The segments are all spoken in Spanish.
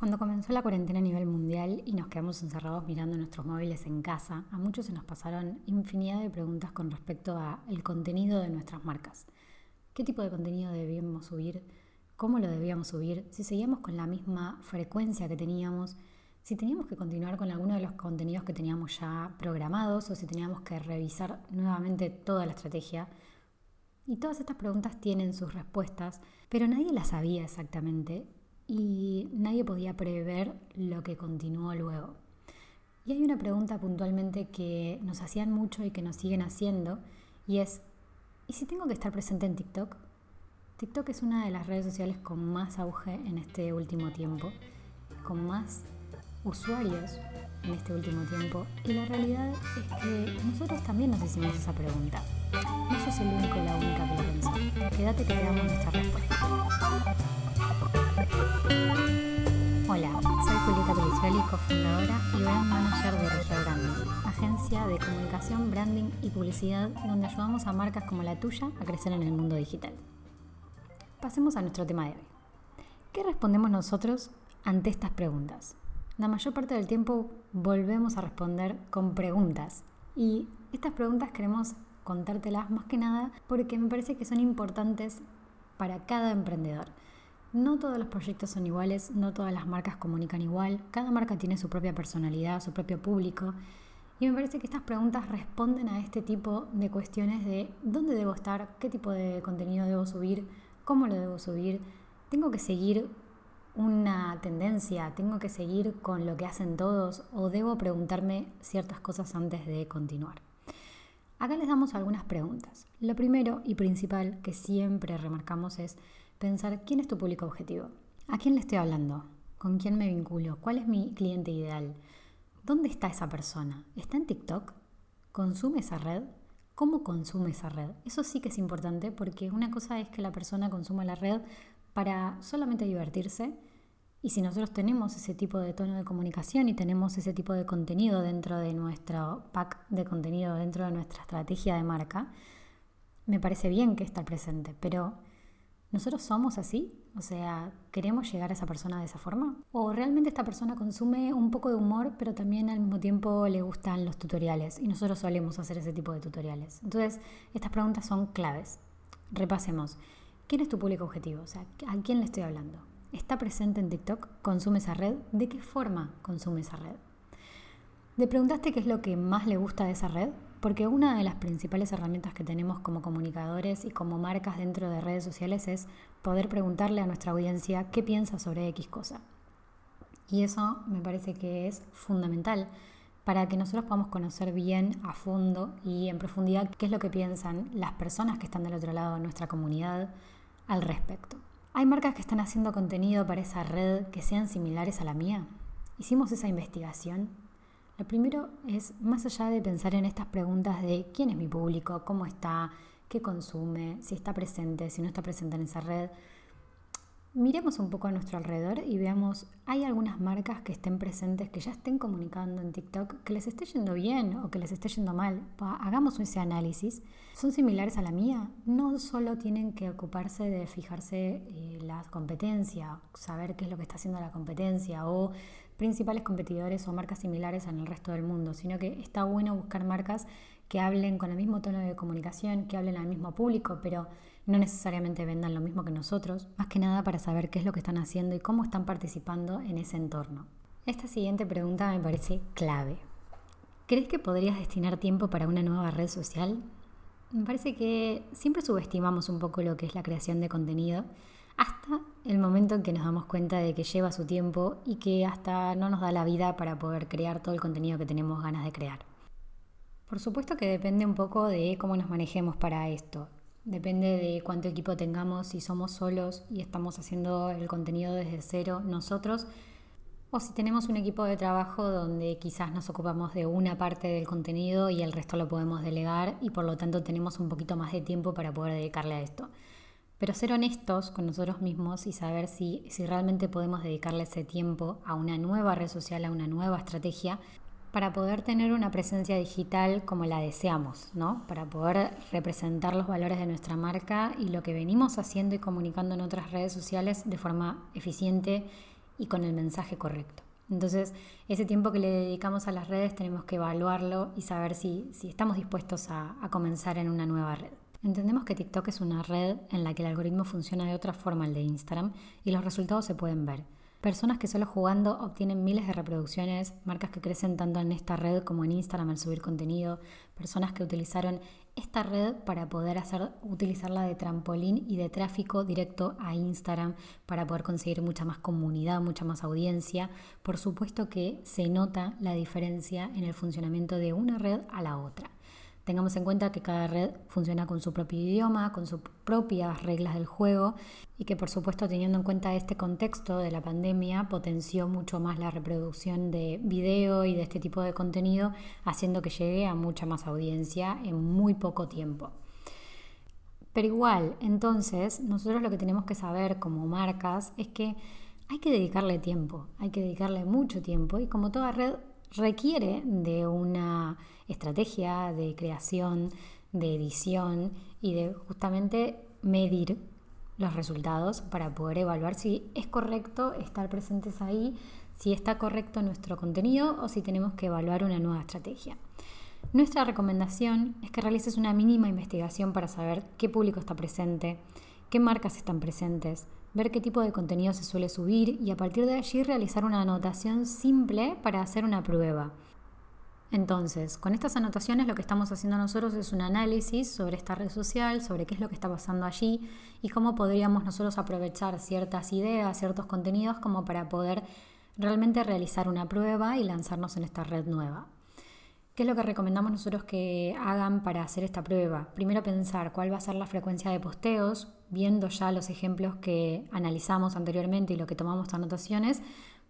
Cuando comenzó la cuarentena a nivel mundial y nos quedamos encerrados mirando nuestros móviles en casa, a muchos se nos pasaron infinidad de preguntas con respecto al contenido de nuestras marcas. ¿Qué tipo de contenido debíamos subir? ¿Cómo lo debíamos subir? Si seguíamos con la misma frecuencia que teníamos, si teníamos que continuar con alguno de los contenidos que teníamos ya programados o si teníamos que revisar nuevamente toda la estrategia. Y todas estas preguntas tienen sus respuestas, pero nadie las sabía exactamente y nadie podía prever lo que continuó luego. Y hay una pregunta puntualmente que nos hacían mucho y que nos siguen haciendo, y es, ¿y si tengo que estar presente en TikTok? TikTok es una de las redes sociales con más auge en este último tiempo, con más usuarios en este último tiempo, y la realidad es que nosotros también nos hicimos esa pregunta. No sos el único la única que lo pensó. Quédate que veamos nuestra respuesta. Hola, soy Julieta Pelicioli, cofundadora y brand manager de Regio Branding, agencia de comunicación, branding y publicidad donde ayudamos a marcas como la tuya a crecer en el mundo digital. Pasemos a nuestro tema de hoy. ¿Qué respondemos nosotros ante estas preguntas? La mayor parte del tiempo volvemos a responder con preguntas y estas preguntas queremos contártelas más que nada porque me parece que son importantes para cada emprendedor. No todos los proyectos son iguales, no todas las marcas comunican igual, cada marca tiene su propia personalidad, su propio público. Y me parece que estas preguntas responden a este tipo de cuestiones de dónde debo estar, qué tipo de contenido debo subir, cómo lo debo subir, tengo que seguir una tendencia, tengo que seguir con lo que hacen todos o debo preguntarme ciertas cosas antes de continuar. Acá les damos algunas preguntas. Lo primero y principal que siempre remarcamos es pensar quién es tu público objetivo, a quién le estoy hablando, con quién me vinculo, cuál es mi cliente ideal, dónde está esa persona, está en TikTok, consume esa red, cómo consume esa red. Eso sí que es importante porque una cosa es que la persona consuma la red para solamente divertirse y si nosotros tenemos ese tipo de tono de comunicación y tenemos ese tipo de contenido dentro de nuestro pack de contenido, dentro de nuestra estrategia de marca, me parece bien que estar presente, pero ¿Nosotros somos así? O sea, ¿queremos llegar a esa persona de esa forma? ¿O realmente esta persona consume un poco de humor, pero también al mismo tiempo le gustan los tutoriales? Y nosotros solemos hacer ese tipo de tutoriales. Entonces, estas preguntas son claves. Repasemos. ¿Quién es tu público objetivo? O sea, ¿a quién le estoy hablando? ¿Está presente en TikTok? ¿Consume esa red? ¿De qué forma consume esa red? ¿Le preguntaste qué es lo que más le gusta de esa red? Porque una de las principales herramientas que tenemos como comunicadores y como marcas dentro de redes sociales es poder preguntarle a nuestra audiencia qué piensa sobre X cosa. Y eso me parece que es fundamental para que nosotros podamos conocer bien a fondo y en profundidad qué es lo que piensan las personas que están del otro lado de nuestra comunidad al respecto. ¿Hay marcas que están haciendo contenido para esa red que sean similares a la mía? Hicimos esa investigación lo primero es, más allá de pensar en estas preguntas de quién es mi público, cómo está, qué consume, si está presente, si no está presente en esa red, miremos un poco a nuestro alrededor y veamos, ¿hay algunas marcas que estén presentes, que ya estén comunicando en TikTok, que les esté yendo bien o que les esté yendo mal? Hagamos ese análisis. ¿Son similares a la mía? No solo tienen que ocuparse de fijarse eh, la competencia, saber qué es lo que está haciendo la competencia o principales competidores o marcas similares en el resto del mundo, sino que está bueno buscar marcas que hablen con el mismo tono de comunicación, que hablen al mismo público, pero no necesariamente vendan lo mismo que nosotros, más que nada para saber qué es lo que están haciendo y cómo están participando en ese entorno. Esta siguiente pregunta me parece clave. ¿Crees que podrías destinar tiempo para una nueva red social? Me parece que siempre subestimamos un poco lo que es la creación de contenido hasta el momento en que nos damos cuenta de que lleva su tiempo y que hasta no nos da la vida para poder crear todo el contenido que tenemos ganas de crear. Por supuesto que depende un poco de cómo nos manejemos para esto. Depende de cuánto equipo tengamos, si somos solos y estamos haciendo el contenido desde cero nosotros, o si tenemos un equipo de trabajo donde quizás nos ocupamos de una parte del contenido y el resto lo podemos delegar y por lo tanto tenemos un poquito más de tiempo para poder dedicarle a esto. Pero ser honestos con nosotros mismos y saber si, si realmente podemos dedicarle ese tiempo a una nueva red social, a una nueva estrategia, para poder tener una presencia digital como la deseamos, ¿no? Para poder representar los valores de nuestra marca y lo que venimos haciendo y comunicando en otras redes sociales de forma eficiente y con el mensaje correcto. Entonces, ese tiempo que le dedicamos a las redes tenemos que evaluarlo y saber si, estamos dispuestos a, a comenzar en una nueva red. Entendemos que TikTok es una red en la que el algoritmo funciona de otra forma al de Instagram y los resultados se pueden ver. Personas que solo jugando obtienen miles de reproducciones, marcas que crecen tanto en esta red como en Instagram al subir contenido, personas que utilizaron esta red para poder hacer, utilizarla de trampolín y de tráfico directo a Instagram para poder conseguir mucha más comunidad, mucha más audiencia. Por supuesto que se nota la diferencia en el funcionamiento de una red a la otra. Tengamos en cuenta que cada red funciona con su propio idioma, con sus propias reglas del juego y que por supuesto teniendo en cuenta este contexto de la pandemia potenció mucho más la reproducción de video y de este tipo de contenido haciendo que llegue a mucha más audiencia en muy poco tiempo. Pero igual, entonces, nosotros lo que tenemos que saber como marcas es que hay que dedicarle tiempo, hay que dedicarle mucho tiempo y como toda red requiere de una estrategia de creación, de edición y de justamente medir los resultados para poder evaluar si es correcto estar presentes ahí, si está correcto nuestro contenido o si tenemos que evaluar una nueva estrategia. Nuestra recomendación es que realices una mínima investigación para saber qué público está presente, qué marcas están presentes, ver qué tipo de contenido se suele subir y a partir de allí realizar una anotación simple para hacer una prueba. Entonces, con estas anotaciones lo que estamos haciendo nosotros es un análisis sobre esta red social, sobre qué es lo que está pasando allí y cómo podríamos nosotros aprovechar ciertas ideas, ciertos contenidos como para poder realmente realizar una prueba y lanzarnos en esta red nueva. ¿Qué es lo que recomendamos nosotros que hagan para hacer esta prueba? Primero pensar cuál va a ser la frecuencia de posteos, viendo ya los ejemplos que analizamos anteriormente y lo que tomamos anotaciones,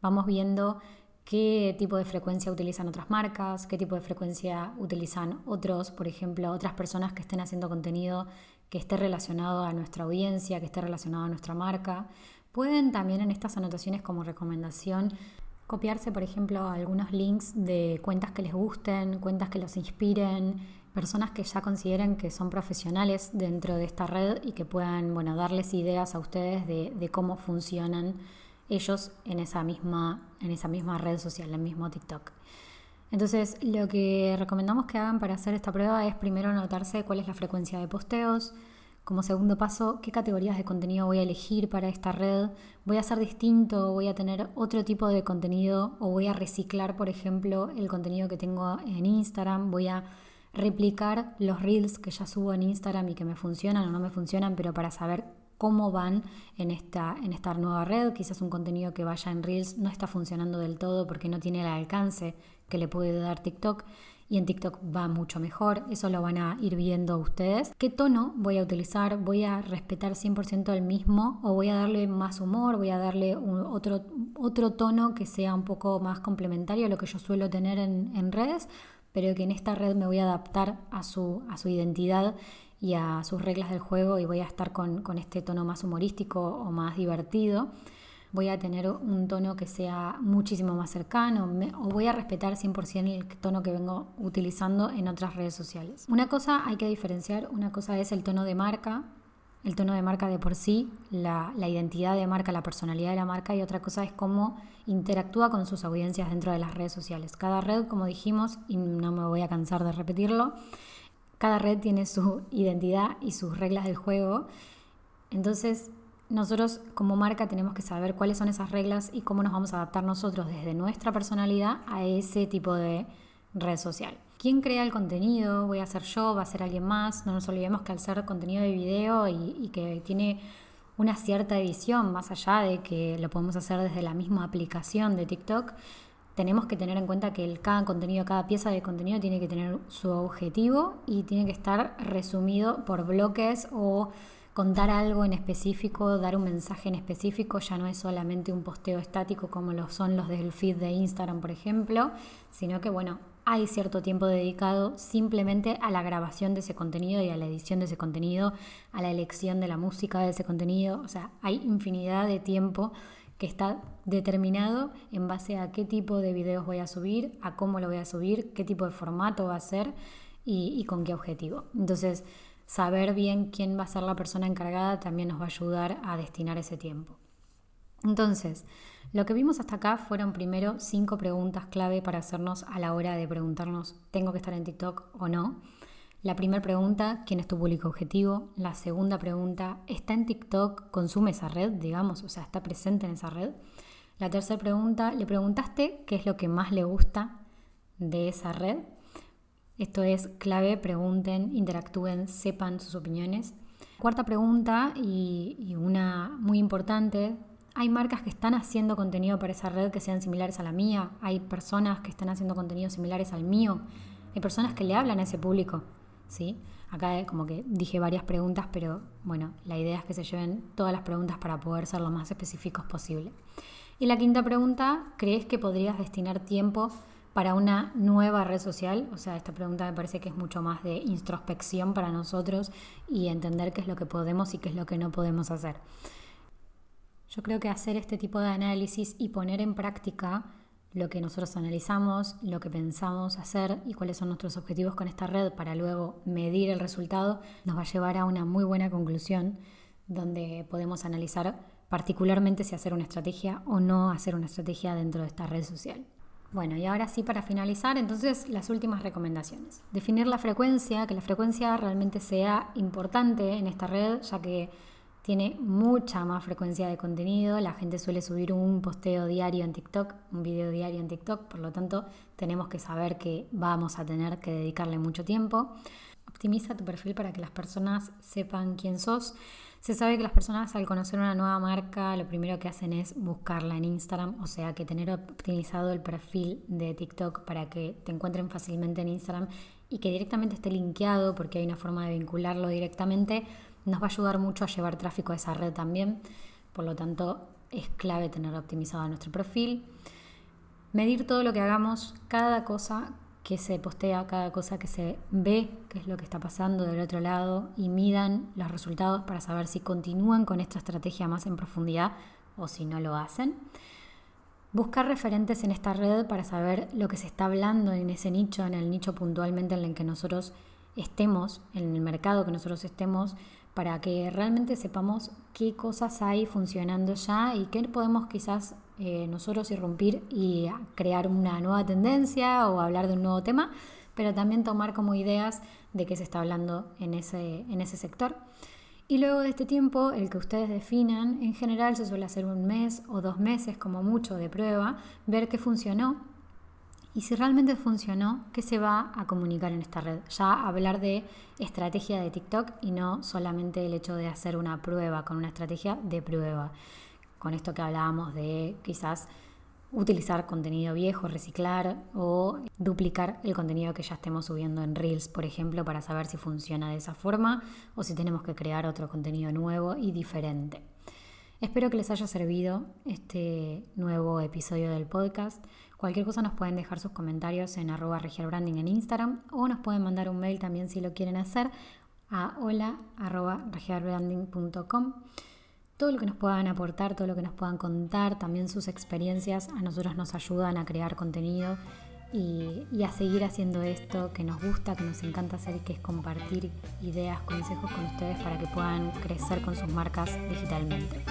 vamos viendo qué tipo de frecuencia utilizan otras marcas, qué tipo de frecuencia utilizan otros, por ejemplo, otras personas que estén haciendo contenido que esté relacionado a nuestra audiencia, que esté relacionado a nuestra marca. Pueden también en estas anotaciones como recomendación copiarse, por ejemplo, algunos links de cuentas que les gusten, cuentas que los inspiren, personas que ya consideren que son profesionales dentro de esta red y que puedan bueno, darles ideas a ustedes de, cómo funcionan ellos en esa, misma, en esa misma red social, en el mismo TikTok. Entonces, lo que recomendamos que hagan para hacer esta prueba es primero anotarse cuál es la frecuencia de posteos, como segundo paso, qué categorías de contenido voy a elegir para esta red, voy a hacer distinto, voy a tener otro tipo de contenido o voy a reciclar, por ejemplo, el contenido que tengo en Instagram, voy a replicar los reels que ya subo en Instagram y que me funcionan o no me funcionan, pero para saber cómo van en esta, en esta nueva red. Quizás un contenido que vaya en Reels no está funcionando del todo porque no tiene el alcance que le puede dar TikTok y en TikTok va mucho mejor, eso lo van a ir viendo ustedes. ¿Qué tono voy a utilizar? ¿Voy a respetar 100% el mismo o voy a darle más humor? ¿Voy a darle otro, otro tono que sea un poco más complementario a lo que yo suelo tener en, en redes? pero que en esta red me voy a adaptar a su, a su identidad y a sus reglas del juego y voy a estar con, este tono más humorístico o más divertido. Voy a tener un tono que sea muchísimo más cercano o voy a respetar 100% el tono que vengo utilizando en otras redes sociales. Una cosa hay que diferenciar, una cosa es el tono de marca, el tono de marca de por sí, la, la, identidad de marca, la personalidad de la marca y otra cosa es cómo interactúa con sus audiencias dentro de las redes sociales. Cada red, como dijimos, y no me voy a cansar de repetirlo, cada red tiene su identidad y sus reglas del juego. Entonces, nosotros como marca tenemos que saber cuáles son esas reglas y cómo nos vamos a adaptar nosotros desde nuestra personalidad a ese tipo de red social. ¿Quién crea el contenido? ¿Voy a ser yo? ¿Va a ser alguien más? No nos olvidemos que al ser contenido de video y, y que tiene una cierta edición, más allá de que lo podemos hacer desde la misma aplicación de TikTok, tenemos que tener en cuenta que el, cada contenido, cada pieza de contenido tiene que tener su objetivo y tiene que estar resumido por bloques o contar algo en específico, dar un mensaje en específico, ya no es solamente un posteo estático como lo son los del feed de Instagram, por ejemplo, sino que bueno, hay cierto tiempo dedicado simplemente a la grabación de ese contenido y a la edición de ese contenido, a la elección de la música de ese contenido, o sea, hay infinidad de tiempo que está determinado en base a qué tipo de videos voy a subir, a cómo lo voy a subir, qué tipo de formato va a ser y, con qué objetivo. Entonces, saber bien quién va a ser la persona encargada también nos va a ayudar a destinar ese tiempo. Entonces, lo que vimos hasta acá fueron primero cinco preguntas clave para hacernos a la hora de preguntarnos, ¿tengo que estar en TikTok o no? La primera pregunta, ¿quién es tu público objetivo? La segunda pregunta, ¿está en TikTok? ¿Consume esa red, digamos? O sea, ¿está presente en esa red? La tercera pregunta, ¿le preguntaste qué es lo que más le gusta de esa red? Esto es clave, pregunten, interactúen, sepan sus opiniones. Cuarta pregunta y, una muy importante, hay marcas que están haciendo contenido para esa red que sean similares a la mía, hay personas que están haciendo contenido similares al mío, hay personas que le hablan a ese público, ¿sí? Acá como que dije varias preguntas, pero bueno, la idea es que se lleven todas las preguntas para poder ser lo más específicos posible. Y la quinta pregunta, ¿crees que podrías destinar tiempo para una nueva red social? O sea, esta pregunta me parece que es mucho más de introspección para nosotros y entender qué es lo que podemos y qué es lo que no podemos hacer. Yo creo que hacer este tipo de análisis y poner en práctica lo que nosotros analizamos, lo que pensamos hacer y cuáles son nuestros objetivos con esta red para luego medir el resultado, nos va a llevar a una muy buena conclusión donde podemos analizar particularmente si hacer una estrategia o no hacer una estrategia dentro de esta red social. Bueno, y ahora sí para finalizar, entonces las últimas recomendaciones. Definir la frecuencia, que la frecuencia realmente sea importante en esta red, ya que tiene mucha más frecuencia de contenido. La gente suele subir un posteo diario en TikTok, un video diario en TikTok, por lo tanto tenemos que saber que vamos a tener que dedicarle mucho tiempo. Optimiza tu perfil para que las personas sepan quién sos. Se sabe que las personas al conocer una nueva marca lo primero que hacen es buscarla en Instagram, o sea que tener optimizado el perfil de TikTok para que te encuentren fácilmente en Instagram y que directamente esté linkeado porque hay una forma de vincularlo directamente, nos va a ayudar mucho a llevar tráfico a esa red también. Por lo tanto, es clave tener optimizado nuestro perfil. Medir todo lo que hagamos, cada cosa que se postea, cada cosa que se ve, qué es lo que está pasando del otro lado y midan los resultados para saber si continúan con esta estrategia más en profundidad o si no lo hacen. Buscar referentes en esta red para saber lo que se está hablando en ese nicho, en el nicho puntualmente en el que nosotros estemos, en el mercado que nosotros estemos, para que realmente sepamos qué cosas hay funcionando ya y qué podemos quizás eh, nosotros irrumpir y crear una nueva tendencia o hablar de un nuevo tema, pero también tomar como ideas de qué se está hablando en ese, en ese sector. Y luego de este tiempo, el que ustedes definan, en general se suele hacer un mes o dos meses como mucho de prueba, ver qué funcionó y si realmente funcionó, ¿qué se va a comunicar en esta red? Ya hablar de estrategia de TikTok y no solamente el hecho de hacer una prueba con una estrategia de prueba. Con esto que hablábamos de quizás utilizar contenido viejo, reciclar o duplicar el contenido que ya estemos subiendo en Reels, por ejemplo, para saber si funciona de esa forma o si tenemos que crear otro contenido nuevo y diferente. Espero que les haya servido este nuevo episodio del podcast. Cualquier cosa nos pueden dejar sus comentarios en arroba regialbranding en Instagram o nos pueden mandar un mail también si lo quieren hacer a hola arroba Todo lo que nos puedan aportar, todo lo que nos puedan contar, también sus experiencias, a nosotros nos ayudan a crear contenido y, a seguir haciendo esto que nos gusta, que nos encanta hacer, que es compartir ideas, consejos con ustedes para que puedan crecer con sus marcas digitalmente.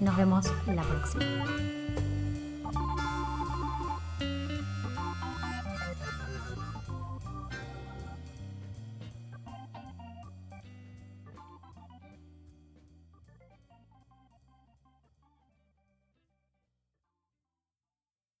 Nos vemos la próxima.